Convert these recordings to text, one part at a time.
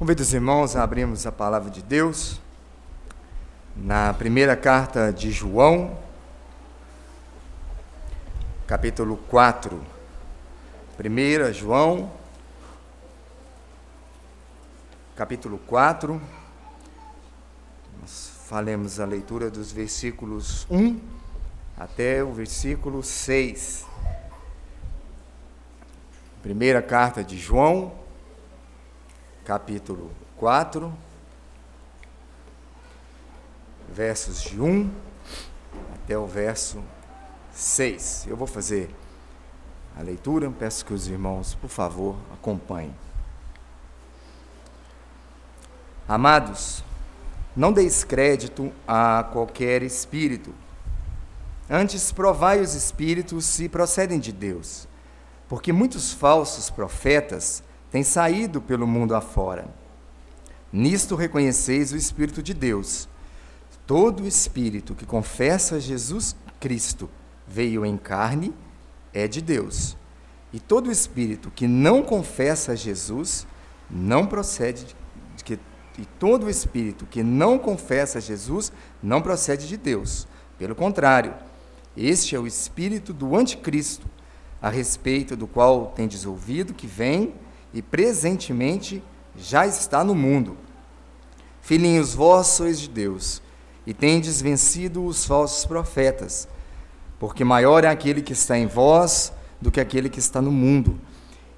Convido os irmãos a abrirmos a palavra de Deus na primeira carta de João, capítulo 4. 1 João, capítulo 4. Nós falemos a leitura dos versículos 1 até o versículo 6. Primeira carta de João, capítulo 4, versos de 1 até o verso 6. Eu vou fazer a leitura, peço que os irmãos, por favor, acompanhem. Amados, não deis crédito a qualquer espírito. Antes, provai os espíritos se procedem de Deus, porque muitos falsos profetas tem saído pelo mundo afora. Nisto reconheceis o Espírito de Deus. Todo espírito que confessa Jesus Cristo veio em carne é de Deus. E todo espírito que não confessa Jesus não procede de, que e todo espírito que não confessa Jesus não procede de Deus. Pelo contrário, este é o espírito do anticristo, a respeito do qual tendes ouvido que vem e presentemente já está no mundo. Filhinhos, vós sois de Deus, e tendes vencido os falsos profetas, porque maior é aquele que está em vós do que aquele que está no mundo.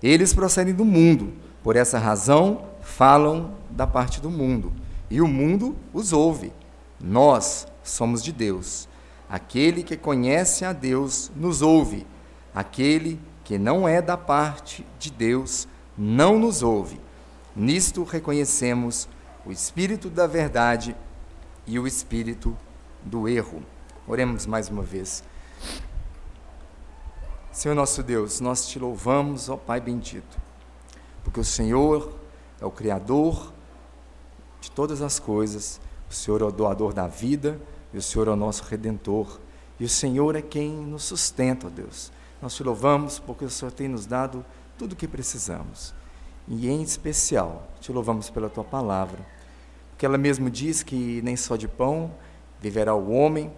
Eles procedem do mundo, por essa razão falam da parte do mundo, e o mundo os ouve. Nós somos de Deus. Aquele que conhece a Deus nos ouve. Aquele que não é da parte de Deus não nos ouve. Nisto reconhecemos o espírito da verdade e o espírito do erro. Oremos mais uma vez. Senhor nosso Deus, nós te louvamos, ó Pai bendito, porque o Senhor é o Criador de todas as coisas, o Senhor é o doador da vida e o Senhor é o nosso Redentor. E o Senhor é quem nos sustenta, ó Deus. Nós te louvamos porque o Senhor tem nos dado tudo o que precisamos. E em especial, te louvamos pela tua palavra, porque ela mesmo diz que nem só de pão viverá o homem,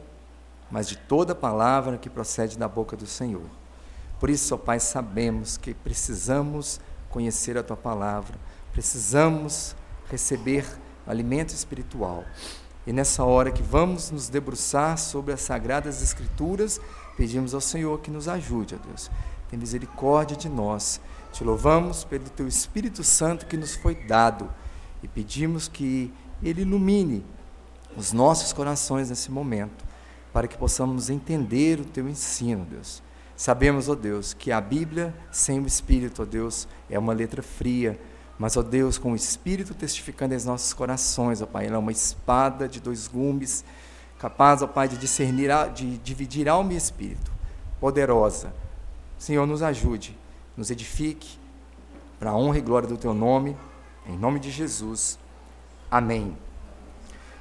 mas de toda palavra que procede da boca do Senhor. Por isso, ó Pai, sabemos que precisamos conhecer a tua palavra, precisamos receber alimento espiritual. E nessa hora que vamos nos debruçar sobre as sagradas escrituras, pedimos ao Senhor que nos ajude, ó Deus. Tem misericórdia de nós te louvamos pelo teu Espírito Santo que nos foi dado e pedimos que ele ilumine os nossos corações nesse momento, para que possamos entender o teu ensino, Deus. Sabemos, ó Deus, que a Bíblia sem o Espírito, ó Deus, é uma letra fria, mas, ó Deus, com o Espírito testificando em nossos corações, ó Pai, ela é uma espada de dois gumes, capaz, ó Pai, de discernir, de dividir alma e espírito, poderosa. Senhor, nos ajude nos edifique, para a honra e glória do teu nome, em nome de Jesus. Amém.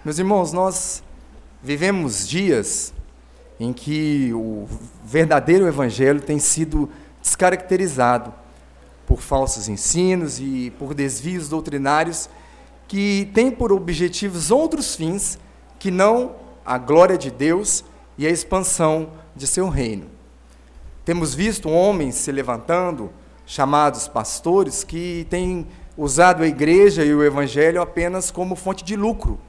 Meus irmãos, nós vivemos dias em que o verdadeiro evangelho tem sido descaracterizado por falsos ensinos e por desvios doutrinários que têm por objetivos outros fins que não a glória de Deus e a expansão de seu reino. Temos visto homens se levantando, chamados pastores, que têm usado a igreja e o evangelho apenas como fonte de lucro.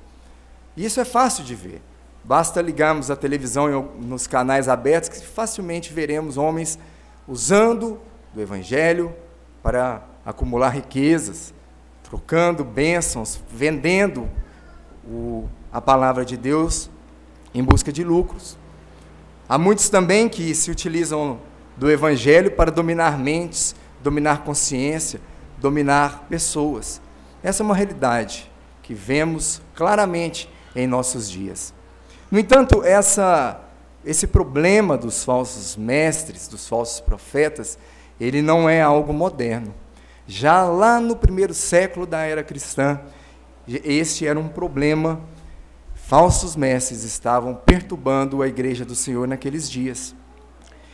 Isso é fácil de ver. Basta ligarmos a televisão nos canais abertos que facilmente veremos homens usando do evangelho para acumular riquezas, trocando bênçãos, vendendo o, a palavra de Deus em busca de lucros. Há muitos também que se utilizam do Evangelho para dominar mentes, dominar consciência, dominar pessoas. Essa é uma realidade que vemos claramente em nossos dias. No entanto, essa, esse problema dos falsos mestres, dos falsos profetas, ele não é algo moderno. Já lá no primeiro século da era cristã, este era um problema falsos mestres estavam perturbando a igreja do Senhor naqueles dias.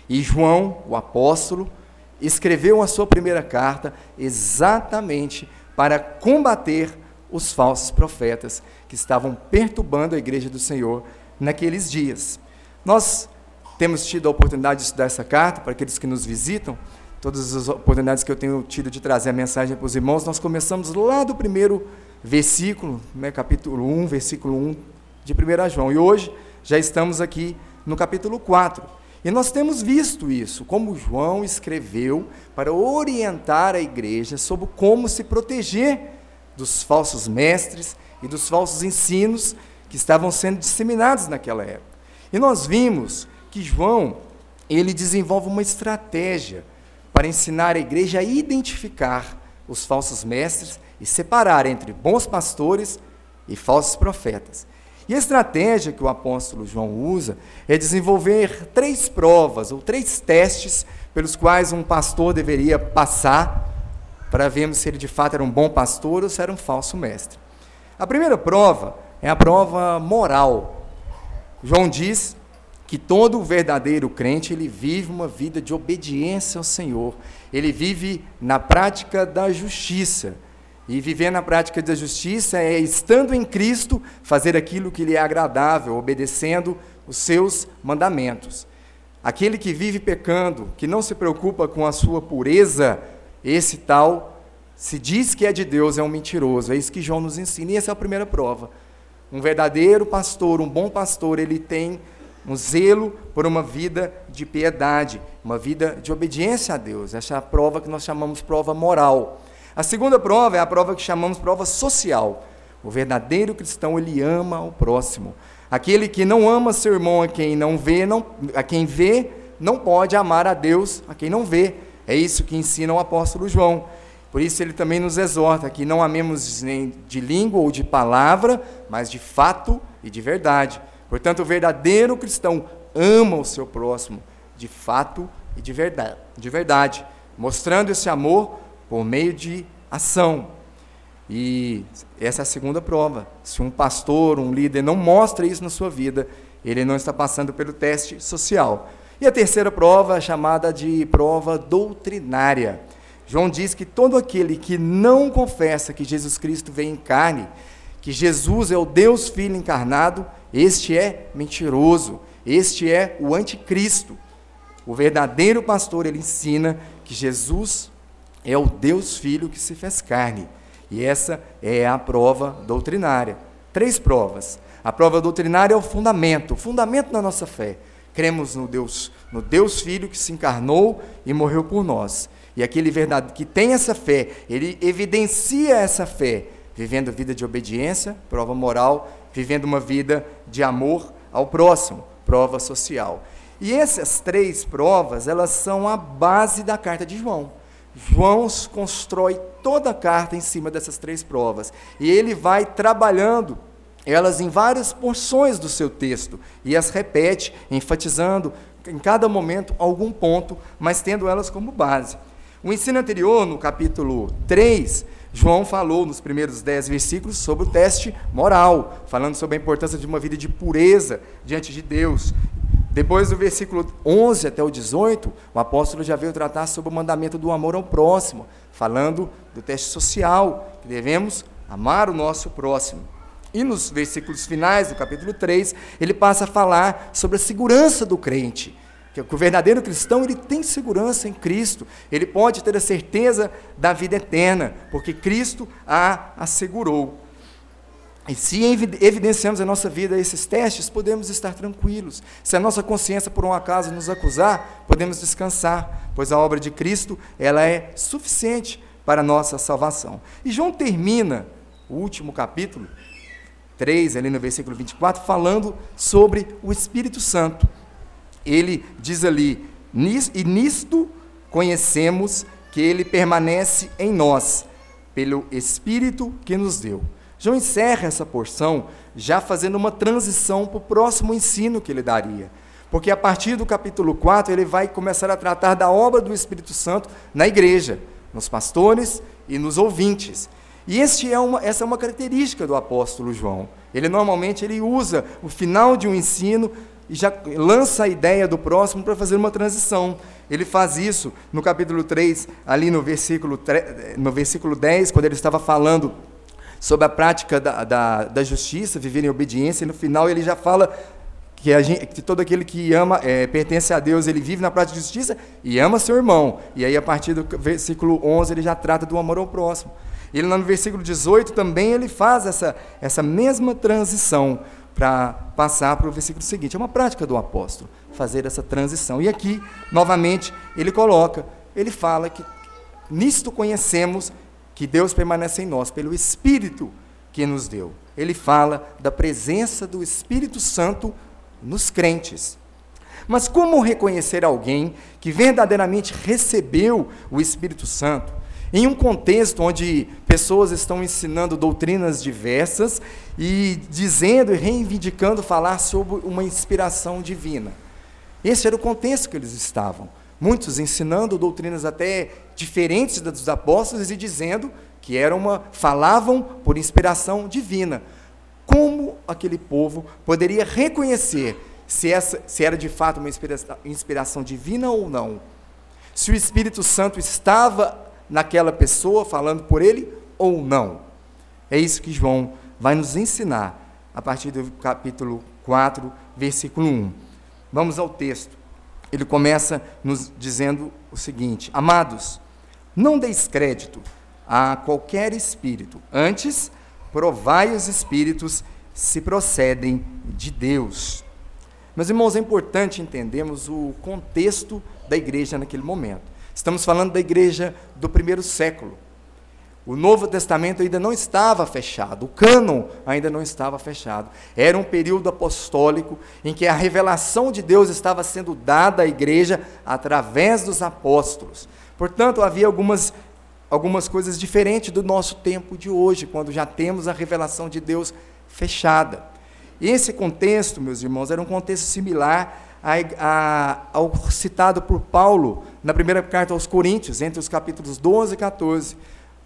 E João, o apóstolo, escreveu a sua primeira carta exatamente para combater os falsos profetas que estavam perturbando a igreja do Senhor naqueles dias. Nós temos tido a oportunidade de estudar essa carta para aqueles que nos visitam, todas as oportunidades que eu tenho tido de trazer a mensagem para os irmãos, nós começamos lá do primeiro versículo, né, capítulo 1, versículo 1 de 1 João. E hoje já estamos aqui no capítulo 4. E nós temos visto isso, como João escreveu para orientar a igreja sobre como se proteger dos falsos mestres e dos falsos ensinos que estavam sendo disseminados naquela época. E nós vimos que João, ele desenvolve uma estratégia para ensinar a igreja a identificar os falsos mestres e separar entre bons pastores e falsos profetas. E a estratégia que o apóstolo João usa é desenvolver três provas ou três testes pelos quais um pastor deveria passar para vermos se ele de fato era um bom pastor ou se era um falso mestre. A primeira prova é a prova moral. João diz que todo verdadeiro crente ele vive uma vida de obediência ao Senhor. Ele vive na prática da justiça. E viver na prática da justiça é, estando em Cristo, fazer aquilo que lhe é agradável, obedecendo os seus mandamentos. Aquele que vive pecando, que não se preocupa com a sua pureza, esse tal, se diz que é de Deus, é um mentiroso. É isso que João nos ensina, e essa é a primeira prova. Um verdadeiro pastor, um bom pastor, ele tem um zelo por uma vida de piedade, uma vida de obediência a Deus. Essa é a prova que nós chamamos prova moral. A segunda prova é a prova que chamamos prova social. O verdadeiro cristão, ele ama o próximo. Aquele que não ama seu irmão a quem não vê, não, a quem vê, não pode amar a Deus a quem não vê. É isso que ensina o apóstolo João. Por isso ele também nos exorta que não amemos nem de língua ou de palavra, mas de fato e de verdade. Portanto, o verdadeiro cristão ama o seu próximo de fato e de verdade, de verdade mostrando esse amor por meio de ação. E essa é a segunda prova. Se um pastor, um líder não mostra isso na sua vida, ele não está passando pelo teste social. E a terceira prova chamada de prova doutrinária. João diz que todo aquele que não confessa que Jesus Cristo veio em carne, que Jesus é o Deus Filho encarnado, este é mentiroso, este é o anticristo. O verdadeiro pastor, ele ensina que Jesus é o Deus Filho que se fez carne. E essa é a prova doutrinária. Três provas. A prova doutrinária é o fundamento, o fundamento da nossa fé. Cremos no Deus, no Deus Filho que se encarnou e morreu por nós. E aquele verdade que tem essa fé, ele evidencia essa fé, vivendo vida de obediência, prova moral, vivendo uma vida de amor ao próximo, prova social. E essas três provas, elas são a base da carta de João. João constrói toda a carta em cima dessas três provas. E ele vai trabalhando elas em várias porções do seu texto e as repete, enfatizando em cada momento algum ponto, mas tendo elas como base. O ensino anterior, no capítulo 3, João falou nos primeiros dez versículos sobre o teste moral, falando sobre a importância de uma vida de pureza diante de Deus. Depois do versículo 11 até o 18, o apóstolo já veio tratar sobre o mandamento do amor ao próximo, falando do teste social, que devemos amar o nosso próximo. E nos versículos finais do capítulo 3, ele passa a falar sobre a segurança do crente, que o verdadeiro cristão ele tem segurança em Cristo, ele pode ter a certeza da vida eterna, porque Cristo a assegurou. E se evidenciamos a nossa vida esses testes, podemos estar tranquilos. Se a nossa consciência por um acaso nos acusar, podemos descansar, pois a obra de Cristo, ela é suficiente para a nossa salvação. E João termina o último capítulo 3, ali no versículo 24, falando sobre o Espírito Santo. Ele diz ali: "E nisto conhecemos que ele permanece em nós, pelo Espírito que nos deu." João encerra essa porção já fazendo uma transição para o próximo ensino que ele daria. Porque a partir do capítulo 4 ele vai começar a tratar da obra do Espírito Santo na igreja, nos pastores e nos ouvintes. E este é uma, essa é uma característica do apóstolo João. Ele normalmente ele usa o final de um ensino e já lança a ideia do próximo para fazer uma transição. Ele faz isso no capítulo 3, ali no versículo, 3, no versículo 10, quando ele estava falando sobre a prática da, da, da justiça, viver em obediência, e no final ele já fala que, gente, que, todo aquele que ama, é, pertence a Deus, ele vive na prática de justiça e ama seu irmão. E aí, a partir do versículo 11, ele já trata do amor ao próximo. Ele, no versículo 18, também ele faz essa, essa mesma transição para passar para o versículo seguinte. É uma prática do apóstolo, fazer essa transição. E aqui, novamente, ele coloca, ele fala que nisto conhecemos que Deus permanece em nós, pelo Espírito que nos deu. Ele fala da presença do Espírito Santo nos crentes. Mas como reconhecer alguém que verdadeiramente recebeu o Espírito Santo em um contexto onde pessoas estão ensinando doutrinas diversas e dizendo e reivindicando falar sobre uma inspiração divina? Esse era o contexto que eles estavam. Muitos ensinando doutrinas até diferentes das dos apóstolos e dizendo que era uma falavam por inspiração divina. Como aquele povo poderia reconhecer se, essa, se era de fato uma inspiração, inspiração divina ou não? Se o Espírito Santo estava naquela pessoa falando por ele ou não? É isso que João vai nos ensinar a partir do capítulo 4, versículo 1. Vamos ao texto. Ele começa nos dizendo o seguinte: Amados, não deis crédito a qualquer espírito, antes provai os espíritos se procedem de Deus. Meus irmãos, é importante entendermos o contexto da igreja naquele momento. Estamos falando da igreja do primeiro século. O Novo Testamento ainda não estava fechado, o cânon ainda não estava fechado. Era um período apostólico em que a revelação de Deus estava sendo dada à igreja através dos apóstolos. Portanto, havia algumas algumas coisas diferentes do nosso tempo de hoje, quando já temos a revelação de Deus fechada. Esse contexto, meus irmãos, era um contexto similar a, a, ao citado por Paulo na primeira carta aos Coríntios, entre os capítulos 12 e 14.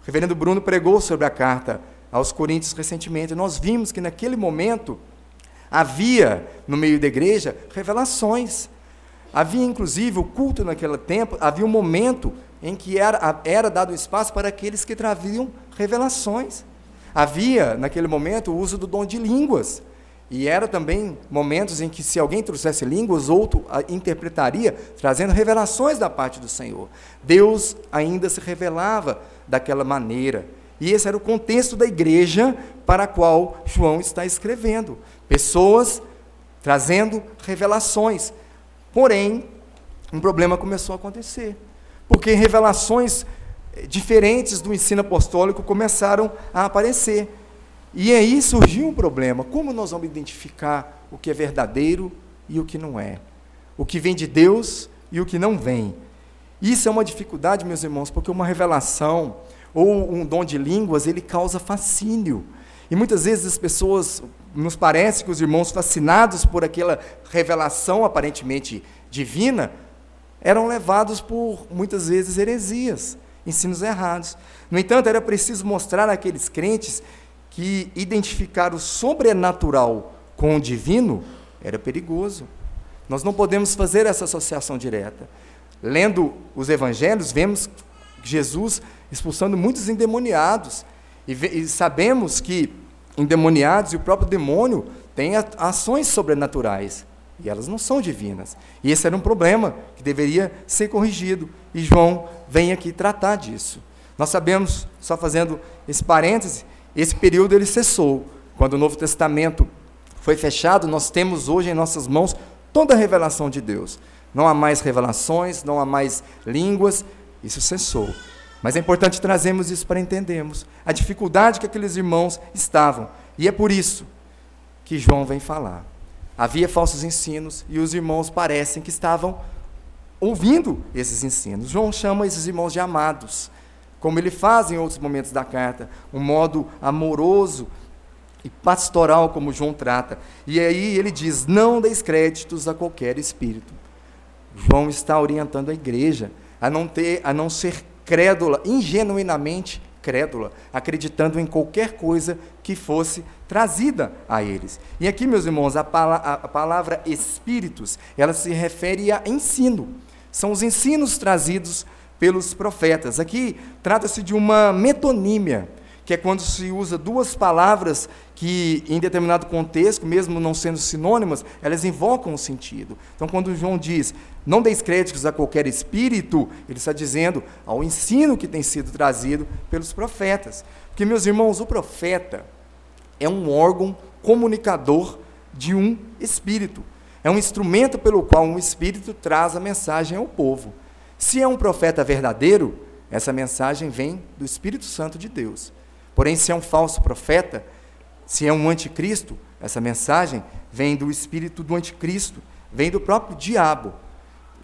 Reverendo Bruno pregou sobre a carta aos Coríntios recentemente. Nós vimos que naquele momento havia, no meio da igreja, revelações. Havia, inclusive, o culto naquele tempo, havia um momento em que era, era dado espaço para aqueles que traziam revelações. Havia, naquele momento, o uso do dom de línguas. E era também momentos em que, se alguém trouxesse línguas, outro interpretaria, trazendo revelações da parte do Senhor. Deus ainda se revelava daquela maneira. E esse era o contexto da igreja para a qual João está escrevendo. Pessoas trazendo revelações. Porém, um problema começou a acontecer porque revelações diferentes do ensino apostólico começaram a aparecer. E aí surgiu um problema: como nós vamos identificar o que é verdadeiro e o que não é? O que vem de Deus e o que não vem? Isso é uma dificuldade, meus irmãos, porque uma revelação ou um dom de línguas, ele causa fascínio. E muitas vezes as pessoas, nos parece que os irmãos fascinados por aquela revelação aparentemente divina, eram levados por, muitas vezes, heresias, ensinos errados. No entanto, era preciso mostrar àqueles crentes que identificar o sobrenatural com o divino era perigoso. Nós não podemos fazer essa associação direta. Lendo os evangelhos, vemos Jesus expulsando muitos endemoniados. E, e sabemos que endemoniados e o próprio demônio têm ações sobrenaturais. E elas não são divinas. E esse era um problema que deveria ser corrigido. E João vem aqui tratar disso. Nós sabemos, só fazendo esse parêntese, esse período ele cessou. Quando o Novo Testamento foi fechado, nós temos hoje em nossas mãos toda a revelação de Deus. Não há mais revelações, não há mais línguas, isso cessou. Mas é importante trazermos isso para entendermos a dificuldade que aqueles irmãos estavam. E é por isso que João vem falar. Havia falsos ensinos e os irmãos parecem que estavam ouvindo esses ensinos. João chama esses irmãos de amados, como ele faz em outros momentos da carta, um modo amoroso e pastoral como João trata. E aí ele diz: não deis créditos a qualquer espírito. João está orientando a igreja a não ter, a não ser crédula, ingenuinamente incrédula, acreditando em qualquer coisa que fosse trazida a eles. E aqui, meus irmãos, a, pala a palavra espíritos, ela se refere a ensino. São os ensinos trazidos pelos profetas. Aqui trata-se de uma metonímia, que é quando se usa duas palavras que, em determinado contexto, mesmo não sendo sinônimas, elas invocam um sentido. Então, quando João diz, não deis créditos a qualquer espírito, ele está dizendo ao ensino que tem sido trazido pelos profetas. Porque, meus irmãos, o profeta é um órgão comunicador de um espírito. É um instrumento pelo qual um espírito traz a mensagem ao povo. Se é um profeta verdadeiro, essa mensagem vem do Espírito Santo de Deus. Porém, se é um falso profeta, se é um anticristo, essa mensagem vem do espírito do anticristo, vem do próprio diabo.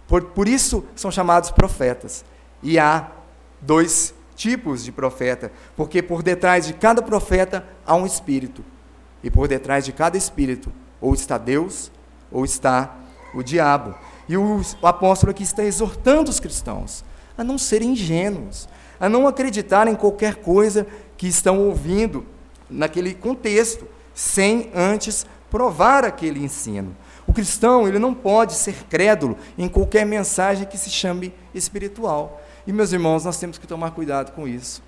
Por, por isso são chamados profetas. E há dois tipos de profeta, porque por detrás de cada profeta há um espírito. E por detrás de cada espírito, ou está Deus, ou está o diabo. E o, o apóstolo aqui está exortando os cristãos a não serem ingênuos, a não acreditarem em qualquer coisa que estão ouvindo naquele contexto, sem antes provar aquele ensino. O cristão ele não pode ser crédulo em qualquer mensagem que se chame espiritual. E, meus irmãos, nós temos que tomar cuidado com isso.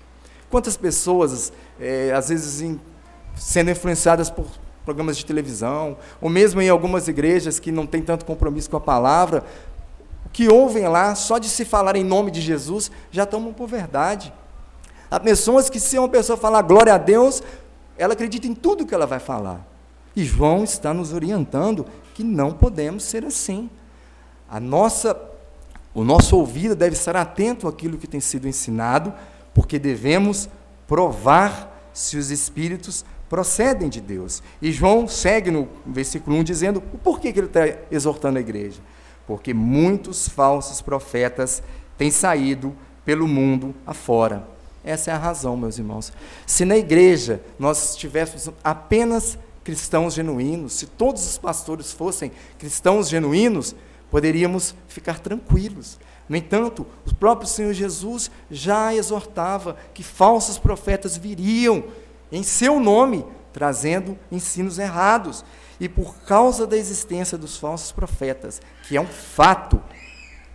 Quantas pessoas, é, às vezes, em, sendo influenciadas por programas de televisão, ou mesmo em algumas igrejas que não têm tanto compromisso com a palavra, que ouvem lá, só de se falar em nome de Jesus, já tomam por verdade. Há pessoas que, se uma pessoa falar glória a Deus, ela acredita em tudo que ela vai falar. E João está nos orientando que não podemos ser assim. A nossa, o nosso ouvido deve estar atento àquilo que tem sido ensinado, porque devemos provar se os espíritos procedem de Deus. E João segue no versículo 1 dizendo o porquê que ele está exortando a igreja. Porque muitos falsos profetas têm saído pelo mundo afora. Essa é a razão, meus irmãos. Se na igreja nós tivéssemos apenas cristãos genuínos, se todos os pastores fossem cristãos genuínos, poderíamos ficar tranquilos. No entanto, o próprio Senhor Jesus já exortava que falsos profetas viriam em seu nome, trazendo ensinos errados. E por causa da existência dos falsos profetas, que é um fato,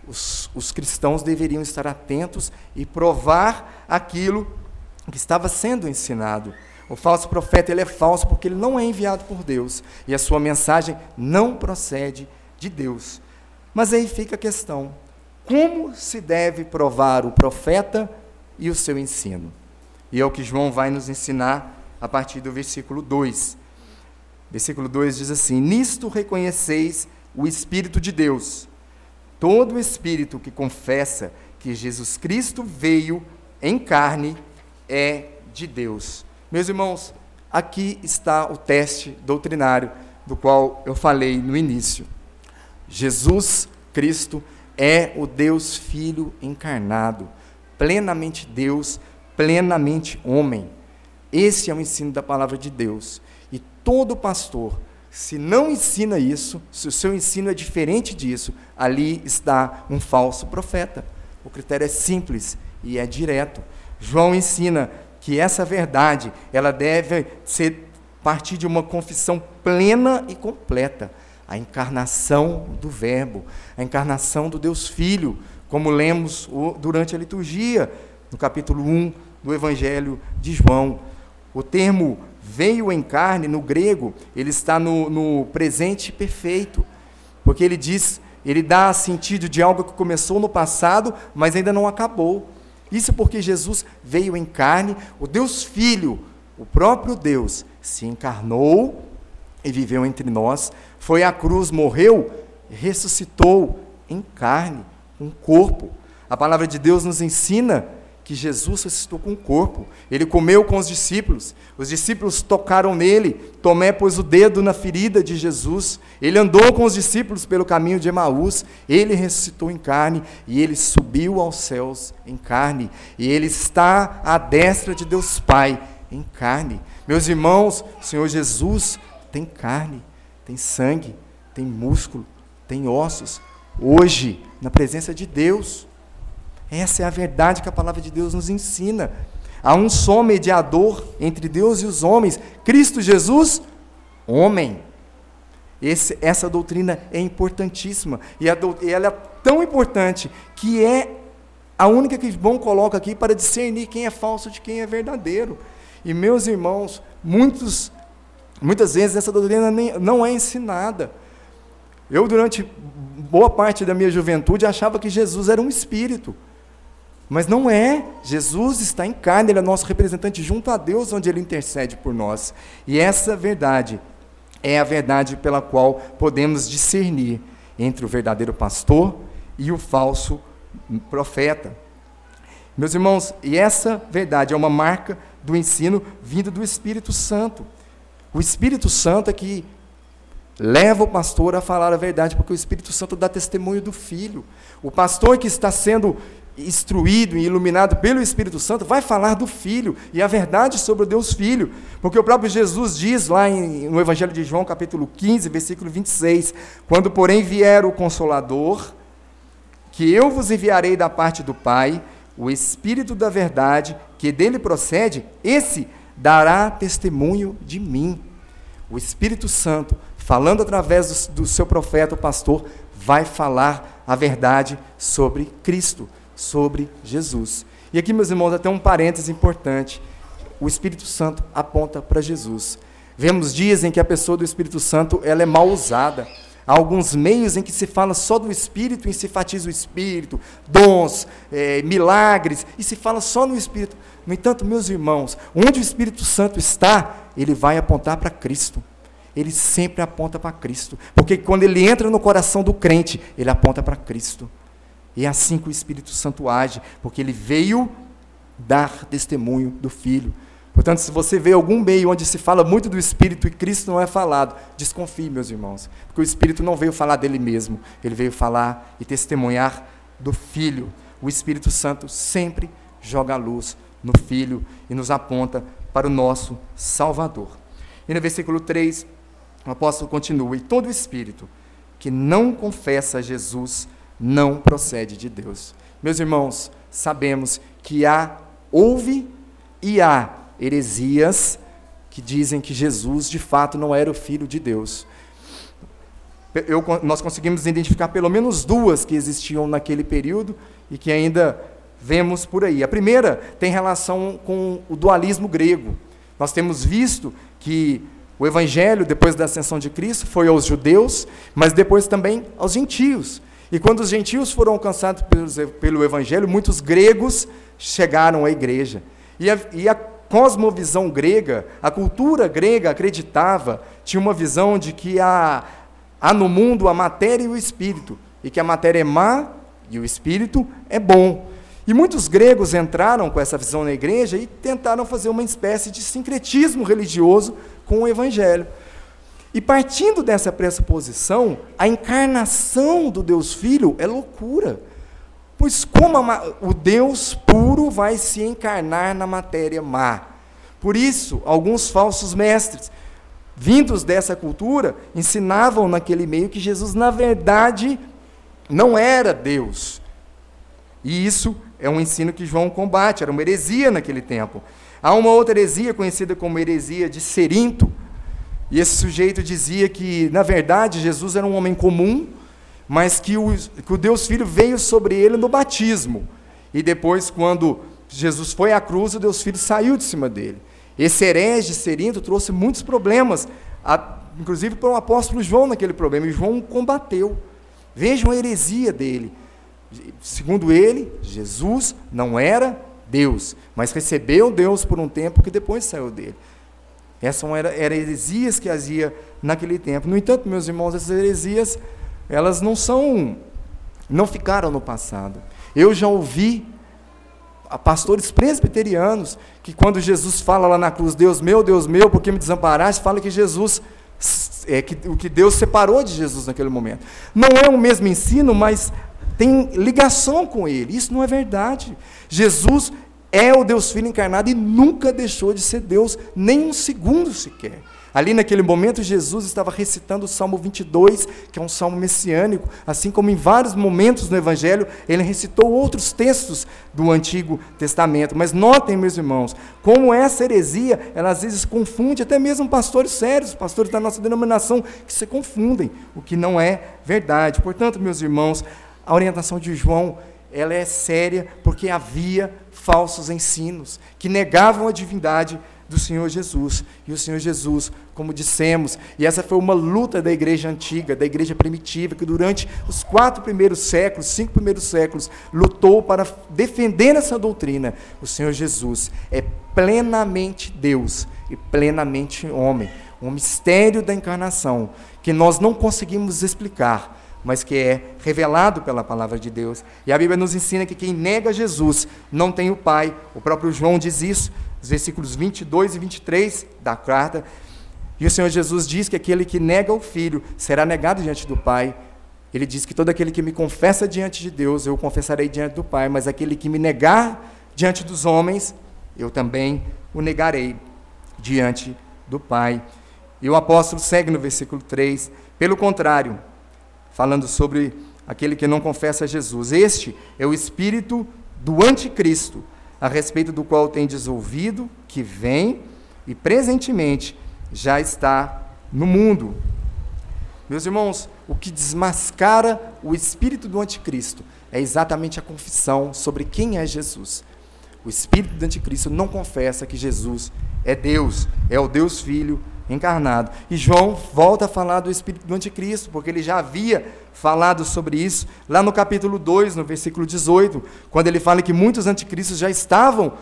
os, os cristãos deveriam estar atentos e provar aquilo que estava sendo ensinado. O falso profeta ele é falso porque ele não é enviado por Deus e a sua mensagem não procede de Deus. Mas aí fica a questão: como se deve provar o profeta e o seu ensino? E é o que João vai nos ensinar a partir do versículo 2. Versículo 2 diz assim: Nisto reconheceis o Espírito de Deus. Todo espírito que confessa que Jesus Cristo veio em carne é de Deus. Meus irmãos, aqui está o teste doutrinário do qual eu falei no início. Jesus Cristo é o Deus Filho encarnado, plenamente Deus, plenamente homem. Esse é o ensino da palavra de Deus. E todo pastor se não ensina isso, se o seu ensino é diferente disso, ali está um falso profeta. O critério é simples e é direto. João ensina que essa verdade, ela deve ser partir de uma confissão plena e completa, a encarnação do verbo, a encarnação do Deus Filho, como lemos durante a liturgia, no capítulo 1 do Evangelho de João. O termo veio em carne, no grego, ele está no, no presente perfeito, porque ele diz, ele dá sentido de algo que começou no passado, mas ainda não acabou. Isso porque Jesus veio em carne, o Deus Filho, o próprio Deus, se encarnou e viveu entre nós, foi à cruz, morreu, ressuscitou em carne, um corpo. A palavra de Deus nos ensina que Jesus ressuscitou com o corpo. Ele comeu com os discípulos. Os discípulos tocaram nele. Tomé pôs o dedo na ferida de Jesus. Ele andou com os discípulos pelo caminho de Emaús. Ele ressuscitou em carne e ele subiu aos céus em carne. E ele está à destra de Deus Pai em carne. Meus irmãos, o Senhor Jesus tem carne, tem sangue, tem músculo, tem ossos. Hoje, na presença de Deus, essa é a verdade que a palavra de Deus nos ensina. Há um só mediador entre Deus e os homens, Cristo Jesus, homem. Esse, essa doutrina é importantíssima. E, a, e ela é tão importante que é a única que João coloca aqui para discernir quem é falso de quem é verdadeiro. E meus irmãos, muitos, muitas vezes essa doutrina nem, não é ensinada. Eu, durante boa parte da minha juventude, achava que Jesus era um espírito. Mas não é. Jesus está em carne, ele é nosso representante junto a Deus, onde ele intercede por nós. E essa verdade é a verdade pela qual podemos discernir entre o verdadeiro pastor e o falso profeta. Meus irmãos, e essa verdade é uma marca do ensino vindo do Espírito Santo. O Espírito Santo é que leva o pastor a falar a verdade, porque o Espírito Santo dá testemunho do Filho. O pastor que está sendo instruído e iluminado pelo Espírito Santo, vai falar do Filho e a verdade sobre o Deus Filho. Porque o próprio Jesus diz lá em, no Evangelho de João, capítulo 15, versículo 26, quando, porém, vier o Consolador, que eu vos enviarei da parte do Pai, o Espírito da verdade, que dele procede, esse dará testemunho de mim. O Espírito Santo, falando através do, do seu profeta, o pastor, vai falar a verdade sobre Cristo sobre Jesus. E aqui, meus irmãos, até um parênteses importante. O Espírito Santo aponta para Jesus. Vemos dias em que a pessoa do Espírito Santo ela é mal usada. Há alguns meios em que se fala só do Espírito e se enfatiza o Espírito, dons, é, milagres, e se fala só no Espírito. No entanto, meus irmãos, onde o Espírito Santo está, ele vai apontar para Cristo. Ele sempre aponta para Cristo. Porque quando ele entra no coração do crente, ele aponta para Cristo. E é assim que o Espírito Santo age, porque ele veio dar testemunho do Filho. Portanto, se você vê algum meio onde se fala muito do Espírito e Cristo não é falado, desconfie, meus irmãos, porque o Espírito não veio falar dele mesmo, ele veio falar e testemunhar do Filho. O Espírito Santo sempre joga a luz no Filho e nos aponta para o nosso Salvador. E no versículo 3, o apóstolo continua: E todo espírito que não confessa Jesus não procede de Deus. Meus irmãos, sabemos que há, houve e há heresias que dizem que Jesus de fato não era o Filho de Deus. Eu, nós conseguimos identificar pelo menos duas que existiam naquele período e que ainda vemos por aí. A primeira tem relação com o dualismo grego. Nós temos visto que o evangelho, depois da ascensão de Cristo, foi aos judeus, mas depois também aos gentios. E quando os gentios foram alcançados pelo Evangelho, muitos gregos chegaram à igreja. E a, e a cosmovisão grega, a cultura grega acreditava, tinha uma visão de que há, há no mundo a matéria e o espírito, e que a matéria é má e o espírito é bom. E muitos gregos entraram com essa visão na igreja e tentaram fazer uma espécie de sincretismo religioso com o evangelho. E partindo dessa pressuposição, a encarnação do Deus Filho é loucura. Pois como o Deus puro vai se encarnar na matéria má? Por isso, alguns falsos mestres, vindos dessa cultura, ensinavam naquele meio que Jesus, na verdade, não era Deus. E isso é um ensino que João combate, era uma heresia naquele tempo. Há uma outra heresia conhecida como heresia de Serinto, e esse sujeito dizia que, na verdade, Jesus era um homem comum, mas que o, que o Deus Filho veio sobre ele no batismo. E depois, quando Jesus foi à cruz, o Deus Filho saiu de cima dele. Esse herege Serinto trouxe muitos problemas, a, inclusive para o apóstolo João naquele problema, e João combateu. Vejam a heresia dele. Segundo ele, Jesus não era Deus, mas recebeu Deus por um tempo que depois saiu dele. Essas eram era heresias que havia naquele tempo. No entanto, meus irmãos, essas heresias, elas não são, não ficaram no passado. Eu já ouvi pastores presbiterianos que quando Jesus fala lá na cruz, Deus meu, Deus meu, por que me desamparaste? Fala que Jesus, é, que, o que Deus separou de Jesus naquele momento. Não é o mesmo ensino, mas tem ligação com ele. Isso não é verdade. Jesus é o Deus Filho encarnado e nunca deixou de ser Deus, nem um segundo sequer. Ali naquele momento, Jesus estava recitando o Salmo 22, que é um salmo messiânico, assim como em vários momentos no Evangelho, ele recitou outros textos do Antigo Testamento. Mas notem, meus irmãos, como essa heresia, ela às vezes confunde até mesmo pastores sérios, pastores da nossa denominação, que se confundem, o que não é verdade. Portanto, meus irmãos, a orientação de João, ela é séria porque havia falsos ensinos que negavam a divindade do Senhor Jesus. E o Senhor Jesus, como dissemos, e essa foi uma luta da igreja antiga, da igreja primitiva, que durante os quatro primeiros séculos, cinco primeiros séculos, lutou para defender essa doutrina. O Senhor Jesus é plenamente Deus e plenamente homem. Um mistério da encarnação que nós não conseguimos explicar mas que é revelado pela palavra de Deus. E a Bíblia nos ensina que quem nega Jesus não tem o Pai. O próprio João diz isso, os versículos 22 e 23 da carta. E o Senhor Jesus diz que aquele que nega o Filho será negado diante do Pai. Ele diz que todo aquele que me confessa diante de Deus, eu confessarei diante do Pai, mas aquele que me negar diante dos homens, eu também o negarei diante do Pai. E o apóstolo segue no versículo 3: Pelo contrário, falando sobre aquele que não confessa Jesus. Este é o espírito do anticristo, a respeito do qual tendes ouvido, que vem e presentemente já está no mundo. Meus irmãos, o que desmascara o espírito do anticristo é exatamente a confissão sobre quem é Jesus. O espírito do anticristo não confessa que Jesus é Deus, é o Deus Filho encarnado. E João volta a falar do espírito do anticristo, porque ele já havia falado sobre isso lá no capítulo 2, no versículo 18, quando ele fala que muitos anticristos já estavam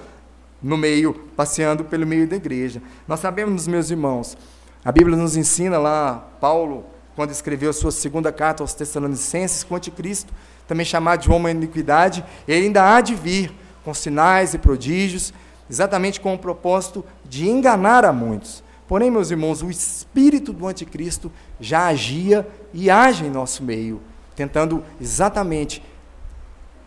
no meio, passeando pelo meio da igreja. Nós sabemos, meus irmãos, a Bíblia nos ensina lá, Paulo, quando escreveu a sua segunda carta aos Tessalonicenses, que o anticristo, também chamado de homem iniquidade, ele ainda há de vir com sinais e prodígios, exatamente com o propósito de enganar a muitos. Porém, meus irmãos, o espírito do anticristo já agia e age em nosso meio, tentando exatamente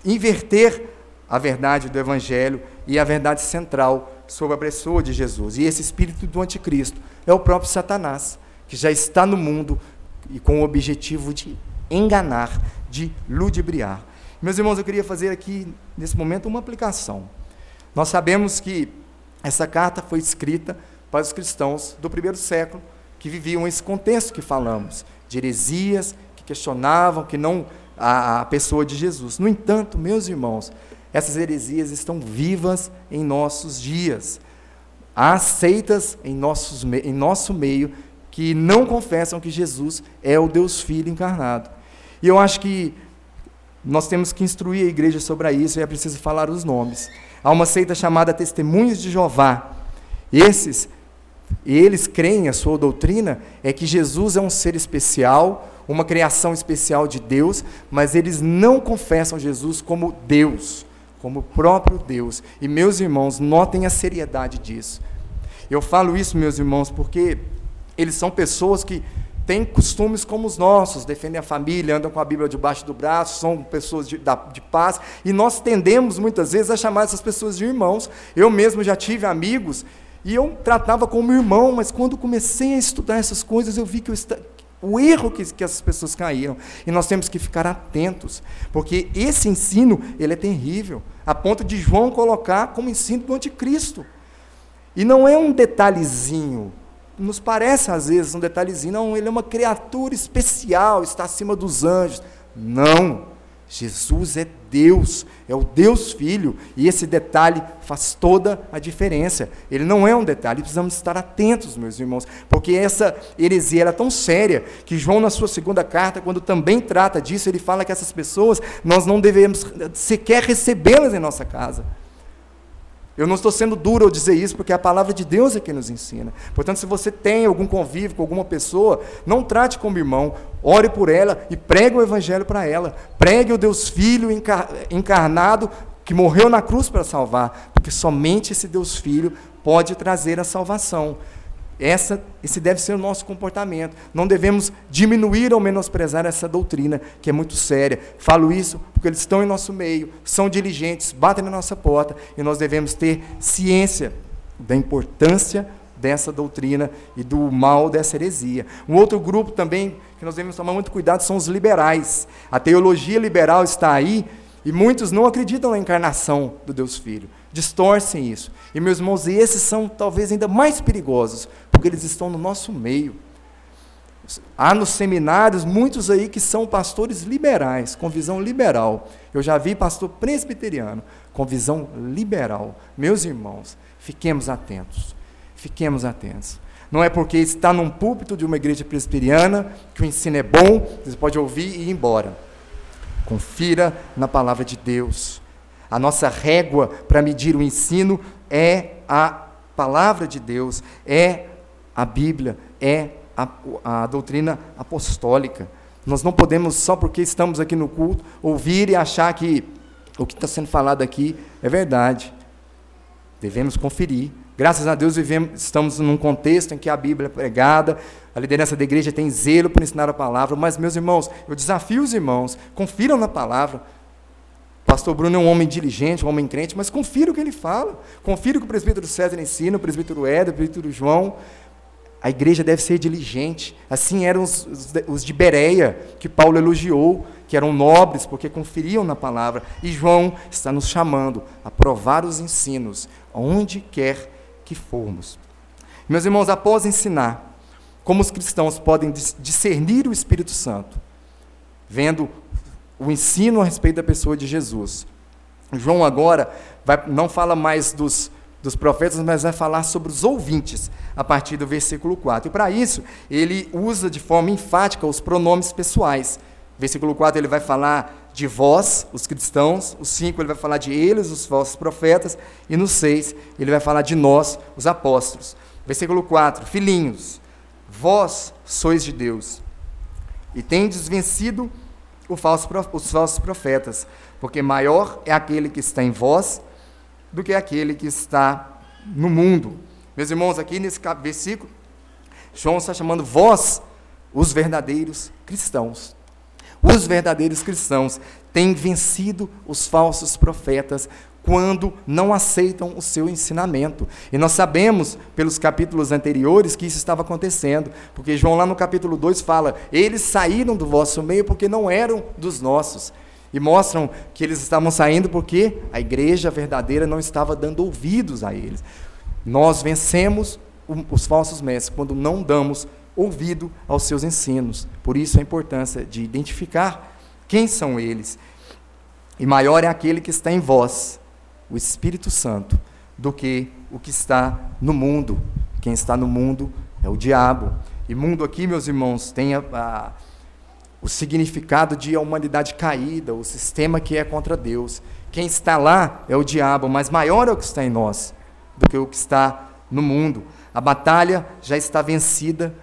inverter a verdade do evangelho e a verdade central sobre a pessoa de Jesus. E esse espírito do anticristo é o próprio Satanás, que já está no mundo e com o objetivo de enganar, de ludibriar. Meus irmãos, eu queria fazer aqui, nesse momento, uma aplicação. Nós sabemos que essa carta foi escrita para os cristãos do primeiro século, que viviam esse contexto que falamos, de heresias, que questionavam que não a, a pessoa de Jesus. No entanto, meus irmãos, essas heresias estão vivas em nossos dias. Há seitas em, nossos, em nosso meio que não confessam que Jesus é o Deus Filho encarnado. E eu acho que nós temos que instruir a igreja sobre isso e é preciso falar os nomes. Há uma seita chamada Testemunhos de Jeová. Esses e eles creem, a sua doutrina é que Jesus é um ser especial, uma criação especial de Deus, mas eles não confessam Jesus como Deus, como o próprio Deus. E meus irmãos, notem a seriedade disso. Eu falo isso, meus irmãos, porque eles são pessoas que têm costumes como os nossos, defendem a família, andam com a Bíblia debaixo do braço, são pessoas de, de paz, e nós tendemos muitas vezes a chamar essas pessoas de irmãos. Eu mesmo já tive amigos e eu tratava como irmão, mas quando comecei a estudar essas coisas, eu vi que eu o erro que, que essas pessoas caíram. E nós temos que ficar atentos, porque esse ensino ele é terrível, a ponto de João colocar como ensino do anticristo. E não é um detalhezinho, nos parece às vezes um detalhezinho, não, ele é uma criatura especial, está acima dos anjos. Não. Jesus é Deus, é o Deus Filho, e esse detalhe faz toda a diferença. Ele não é um detalhe, precisamos estar atentos, meus irmãos, porque essa heresia era tão séria que João, na sua segunda carta, quando também trata disso, ele fala que essas pessoas nós não devemos sequer recebê-las em nossa casa. Eu não estou sendo duro ao dizer isso, porque a palavra de Deus é que nos ensina. Portanto, se você tem algum convívio com alguma pessoa, não trate como irmão, ore por ela e pregue o evangelho para ela. Pregue o Deus Filho encarnado que morreu na cruz para salvar, porque somente esse Deus Filho pode trazer a salvação. Essa, esse deve ser o nosso comportamento. Não devemos diminuir ou menosprezar essa doutrina, que é muito séria. Falo isso porque eles estão em nosso meio, são diligentes, batem na nossa porta, e nós devemos ter ciência da importância dessa doutrina e do mal dessa heresia. Um outro grupo também que nós devemos tomar muito cuidado são os liberais. A teologia liberal está aí e muitos não acreditam na encarnação do Deus Filho, distorcem isso. E, meus irmãos, esses são talvez ainda mais perigosos, porque eles estão no nosso meio. Há nos seminários muitos aí que são pastores liberais, com visão liberal. Eu já vi pastor presbiteriano com visão liberal. Meus irmãos, fiquemos atentos. Fiquemos atentos. Não é porque está num púlpito de uma igreja presbiteriana que o ensino é bom, você pode ouvir e ir embora. Confira na palavra de Deus. A nossa régua para medir o ensino é a palavra de Deus, é a Bíblia, é a, a doutrina apostólica. Nós não podemos, só porque estamos aqui no culto, ouvir e achar que o que está sendo falado aqui é verdade. Devemos conferir. Graças a Deus vivemos, estamos num contexto em que a Bíblia é pregada, a liderança da igreja tem zelo para ensinar a palavra, mas, meus irmãos, eu desafio os irmãos, confiram na palavra. Pastor Bruno é um homem diligente, um homem crente, mas confira o que ele fala. Confira o que o presbítero César ensina, o presbítero Éder, o presbítero João. A igreja deve ser diligente. Assim eram os, os, de Bereia, que Paulo elogiou, que eram nobres, porque conferiam na palavra. E João está nos chamando a provar os ensinos, onde quer que formos. Meus irmãos, após ensinar, como os cristãos podem discernir o Espírito Santo, vendo o ensino a respeito da pessoa de Jesus. João agora vai, não fala mais dos, dos profetas, mas vai falar sobre os ouvintes, a partir do versículo 4. E para isso, ele usa de forma enfática os pronomes pessoais. Versículo 4 ele vai falar de vós, os cristãos, o 5 ele vai falar de eles, os falsos profetas, e no 6 ele vai falar de nós, os apóstolos. Versículo 4, filhinhos, Vós sois de Deus e tendes vencido falso, os falsos profetas, porque maior é aquele que está em vós do que aquele que está no mundo. Meus irmãos, aqui nesse versículo, João está chamando vós os verdadeiros cristãos. Os verdadeiros cristãos têm vencido os falsos profetas quando não aceitam o seu ensinamento. E nós sabemos, pelos capítulos anteriores, que isso estava acontecendo, porque João, lá no capítulo 2, fala: Eles saíram do vosso meio porque não eram dos nossos. E mostram que eles estavam saindo porque a igreja verdadeira não estava dando ouvidos a eles. Nós vencemos os falsos mestres quando não damos ouvido aos seus ensinos. Por isso a importância de identificar quem são eles. E maior é aquele que está em vós, o Espírito Santo do que o que está no mundo. Quem está no mundo é o diabo. E mundo aqui, meus irmãos, tem a, a, o significado de a humanidade caída, o sistema que é contra Deus. Quem está lá é o diabo, mas maior é o que está em nós do que o que está no mundo. A batalha já está vencida,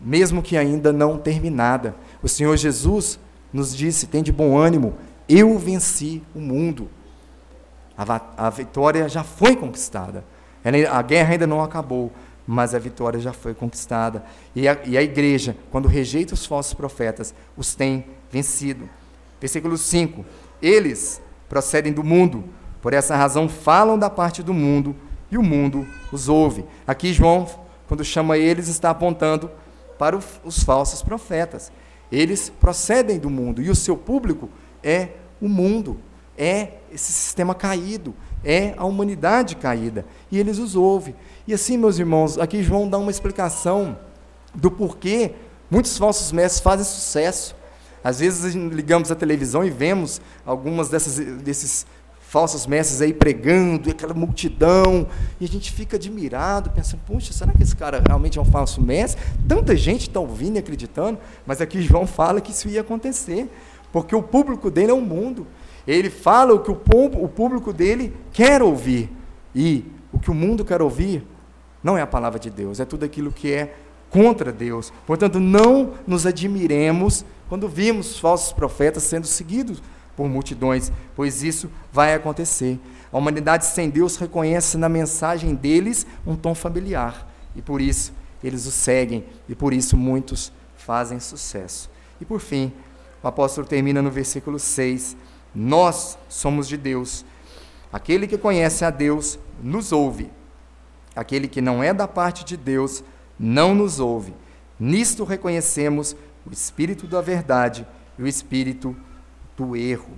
mesmo que ainda não terminada. O Senhor Jesus nos disse: tem de bom ânimo, eu venci o mundo. A, a vitória já foi conquistada. A guerra ainda não acabou, mas a vitória já foi conquistada. E a, e a igreja, quando rejeita os falsos profetas, os tem vencido. Versículo 5: Eles procedem do mundo, por essa razão falam da parte do mundo, e o mundo os ouve. Aqui, João, quando chama eles, está apontando para os falsos profetas. Eles procedem do mundo, e o seu público é o mundo é esse sistema caído, é a humanidade caída. E eles os ouvem. E assim, meus irmãos, aqui João dá uma explicação do porquê muitos falsos mestres fazem sucesso. Às vezes ligamos a televisão e vemos algumas dessas, desses falsos mestres aí pregando, aquela multidão, e a gente fica admirado, pensando, puxa, será que esse cara realmente é um falso mestre? Tanta gente está ouvindo e acreditando, mas aqui João fala que isso ia acontecer, porque o público dele é o mundo. Ele fala o que o público dele quer ouvir. E o que o mundo quer ouvir não é a palavra de Deus, é tudo aquilo que é contra Deus. Portanto, não nos admiremos quando vimos falsos profetas sendo seguidos por multidões, pois isso vai acontecer. A humanidade sem Deus reconhece na mensagem deles um tom familiar. e por isso eles o seguem, e por isso muitos fazem sucesso. E por fim, o apóstolo termina no versículo 6: Nós somos de Deus. Aquele que conhece a Deus nos ouve. Aquele que não é da parte de Deus não nos ouve. Nisto reconhecemos o espírito da verdade e o espírito do erro.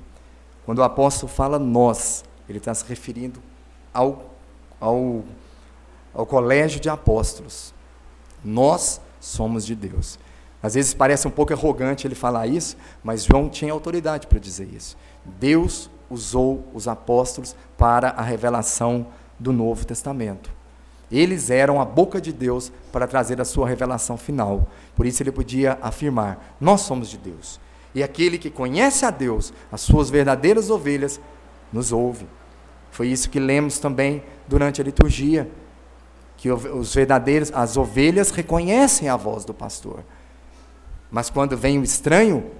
Quando o apóstolo fala nós, ele está se referindo ao, ao, ao colégio de apóstolos. Nós somos de Deus. Às vezes parece um pouco arrogante ele falar isso, mas João tinha autoridade para dizer isso. Deus usou os apóstolos para a revelação do Novo Testamento. Eles eram a boca de Deus para trazer a sua revelação final. Por isso ele podia afirmar: Nós somos de Deus. E aquele que conhece a Deus, as suas verdadeiras ovelhas, nos ouve. Foi isso que lemos também durante a liturgia, que os verdadeiros, as ovelhas reconhecem a voz do pastor. Mas quando vem o estranho,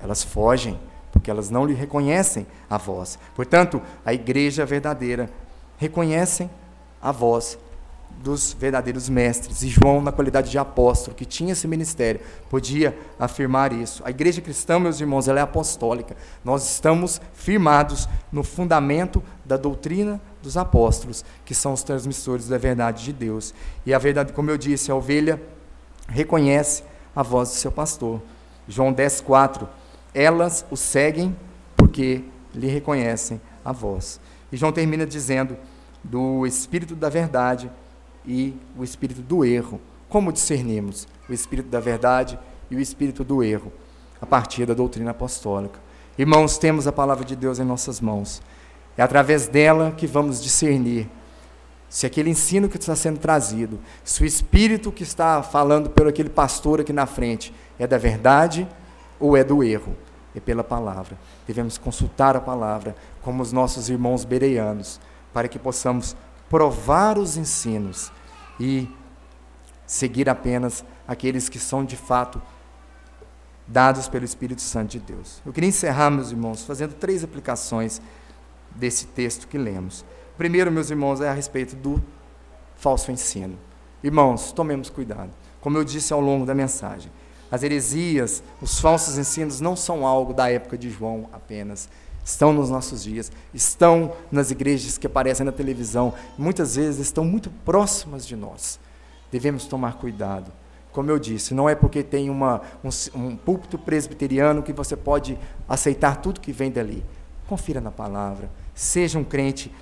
elas fogem, porque elas não lhe reconhecem a voz. Portanto, a igreja verdadeira reconhece a voz dos verdadeiros mestres. E João, na qualidade de apóstolo, que tinha esse ministério, podia afirmar isso. A igreja cristã, meus irmãos, ela é apostólica. Nós estamos firmados no fundamento da doutrina dos apóstolos, que são os transmissores da verdade de Deus. E a verdade, como eu disse, a ovelha reconhece a voz do seu pastor. João 10, 4. Elas o seguem porque lhe reconhecem a voz. E João termina dizendo do espírito da verdade e o espírito do erro. Como discernimos o espírito da verdade e o espírito do erro? A partir da doutrina apostólica. Irmãos, temos a palavra de Deus em nossas mãos. É através dela que vamos discernir se aquele ensino que está sendo trazido, se o espírito que está falando por aquele pastor aqui na frente é da verdade ou é do erro, é pela palavra. Devemos consultar a palavra como os nossos irmãos bereianos, para que possamos provar os ensinos e seguir apenas aqueles que são de fato dados pelo Espírito Santo de Deus. Eu queria encerrar, meus irmãos, fazendo três aplicações desse texto que lemos. Primeiro, meus irmãos, é a respeito do falso ensino. Irmãos, tomemos cuidado. Como eu disse ao longo da mensagem, as heresias, os falsos ensinos não são algo da época de João apenas estão nos nossos dias, estão nas igrejas que aparecem na televisão, muitas vezes estão muito próximas de nós. Devemos tomar cuidado. Como eu disse, não é porque tem uma, um, um púlpito presbiteriano que você pode aceitar tudo que vem dali. Confira na palavra. Seja um crente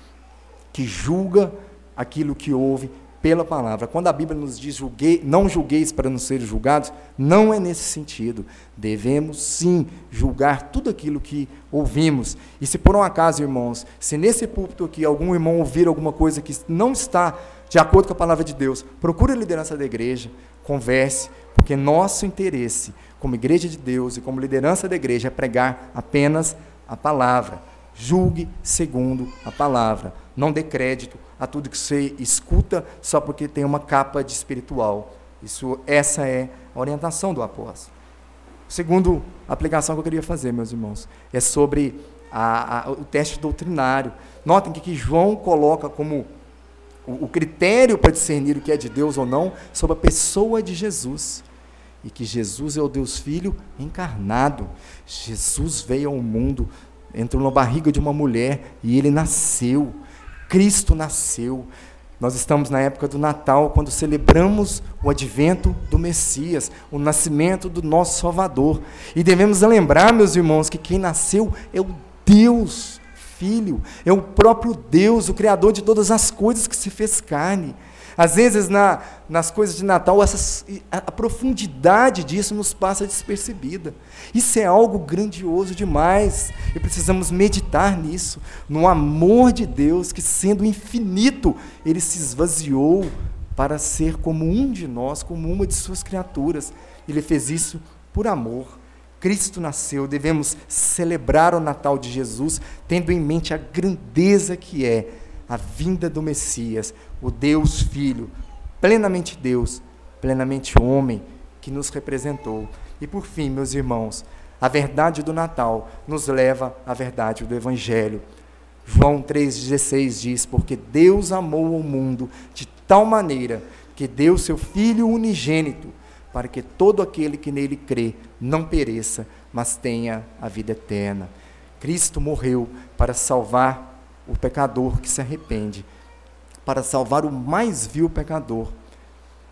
que julga aquilo que ouve pela palavra. Quando a Bíblia nos diz julguei, não julgueis para não serem julgados, não é nesse sentido. Devemos sim julgar tudo aquilo que ouvimos. E se por um acaso, irmãos, se nesse púlpito aqui algum irmão ouvir alguma coisa que não está de acordo com a palavra de Deus, procure a liderança da igreja, converse, porque nosso interesse como igreja de Deus e como liderança da igreja é pregar apenas a palavra. Julgue segundo a palavra. Não dê crédito a tudo que você escuta só porque tem uma capa de espiritual. Isso, essa é a orientação do apóstolo. Segundo aplicação que eu queria fazer, meus irmãos, é sobre a, a, o teste doutrinário. Notem que, que João coloca como o, o critério para discernir o que é de Deus ou não sobre a pessoa de Jesus. E que Jesus é o Deus Filho encarnado. Jesus veio ao mundo, entrou na barriga de uma mulher e ele nasceu. Cristo nasceu. Nós estamos na época do Natal, quando celebramos o advento do Messias, o nascimento do nosso Salvador. E devemos lembrar, meus irmãos, que quem nasceu é o Deus Filho, é o próprio Deus, o Criador de todas as coisas que se fez carne. Às vezes, na, nas coisas de Natal, essa, a, a profundidade disso nos passa despercebida. Isso é algo grandioso demais e precisamos meditar nisso, no amor de Deus, que sendo infinito, ele se esvaziou para ser como um de nós, como uma de suas criaturas. Ele fez isso por amor. Cristo nasceu, devemos celebrar o Natal de Jesus, tendo em mente a grandeza que é a vinda do Messias, o Deus Filho, plenamente Deus, plenamente homem, que nos representou. E por fim, meus irmãos, a verdade do Natal nos leva à verdade do Evangelho. João 3,16 diz: Porque Deus amou o mundo de tal maneira que deu seu Filho unigênito, para que todo aquele que nele crê não pereça, mas tenha a vida eterna. Cristo morreu para salvar o pecador que se arrepende, para salvar o mais vil pecador.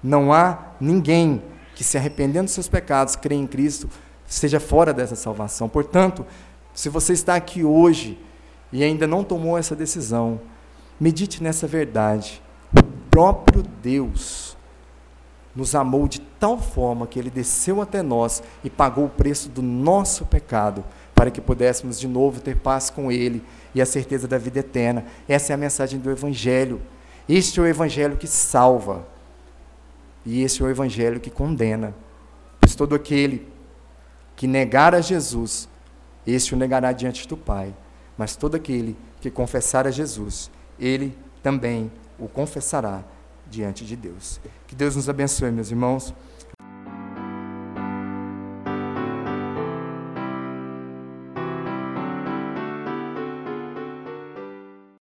Não há ninguém que se arrependendo dos seus pecados, crê em Cristo, seja fora dessa salvação. Portanto, se você está aqui hoje e ainda não tomou essa decisão, medite nessa verdade. O próprio Deus nos amou de tal forma que ele desceu até nós e pagou o preço do nosso pecado, para que pudéssemos de novo ter paz com ele e a certeza da vida eterna. Essa é a mensagem do evangelho. Este é o evangelho que salva. E esse é o evangelho que condena. Pois todo aquele que negar a Jesus, esse o negará diante do Pai. Mas todo aquele que confessar a Jesus, ele também o confessará diante de Deus. Que Deus nos abençoe, meus irmãos.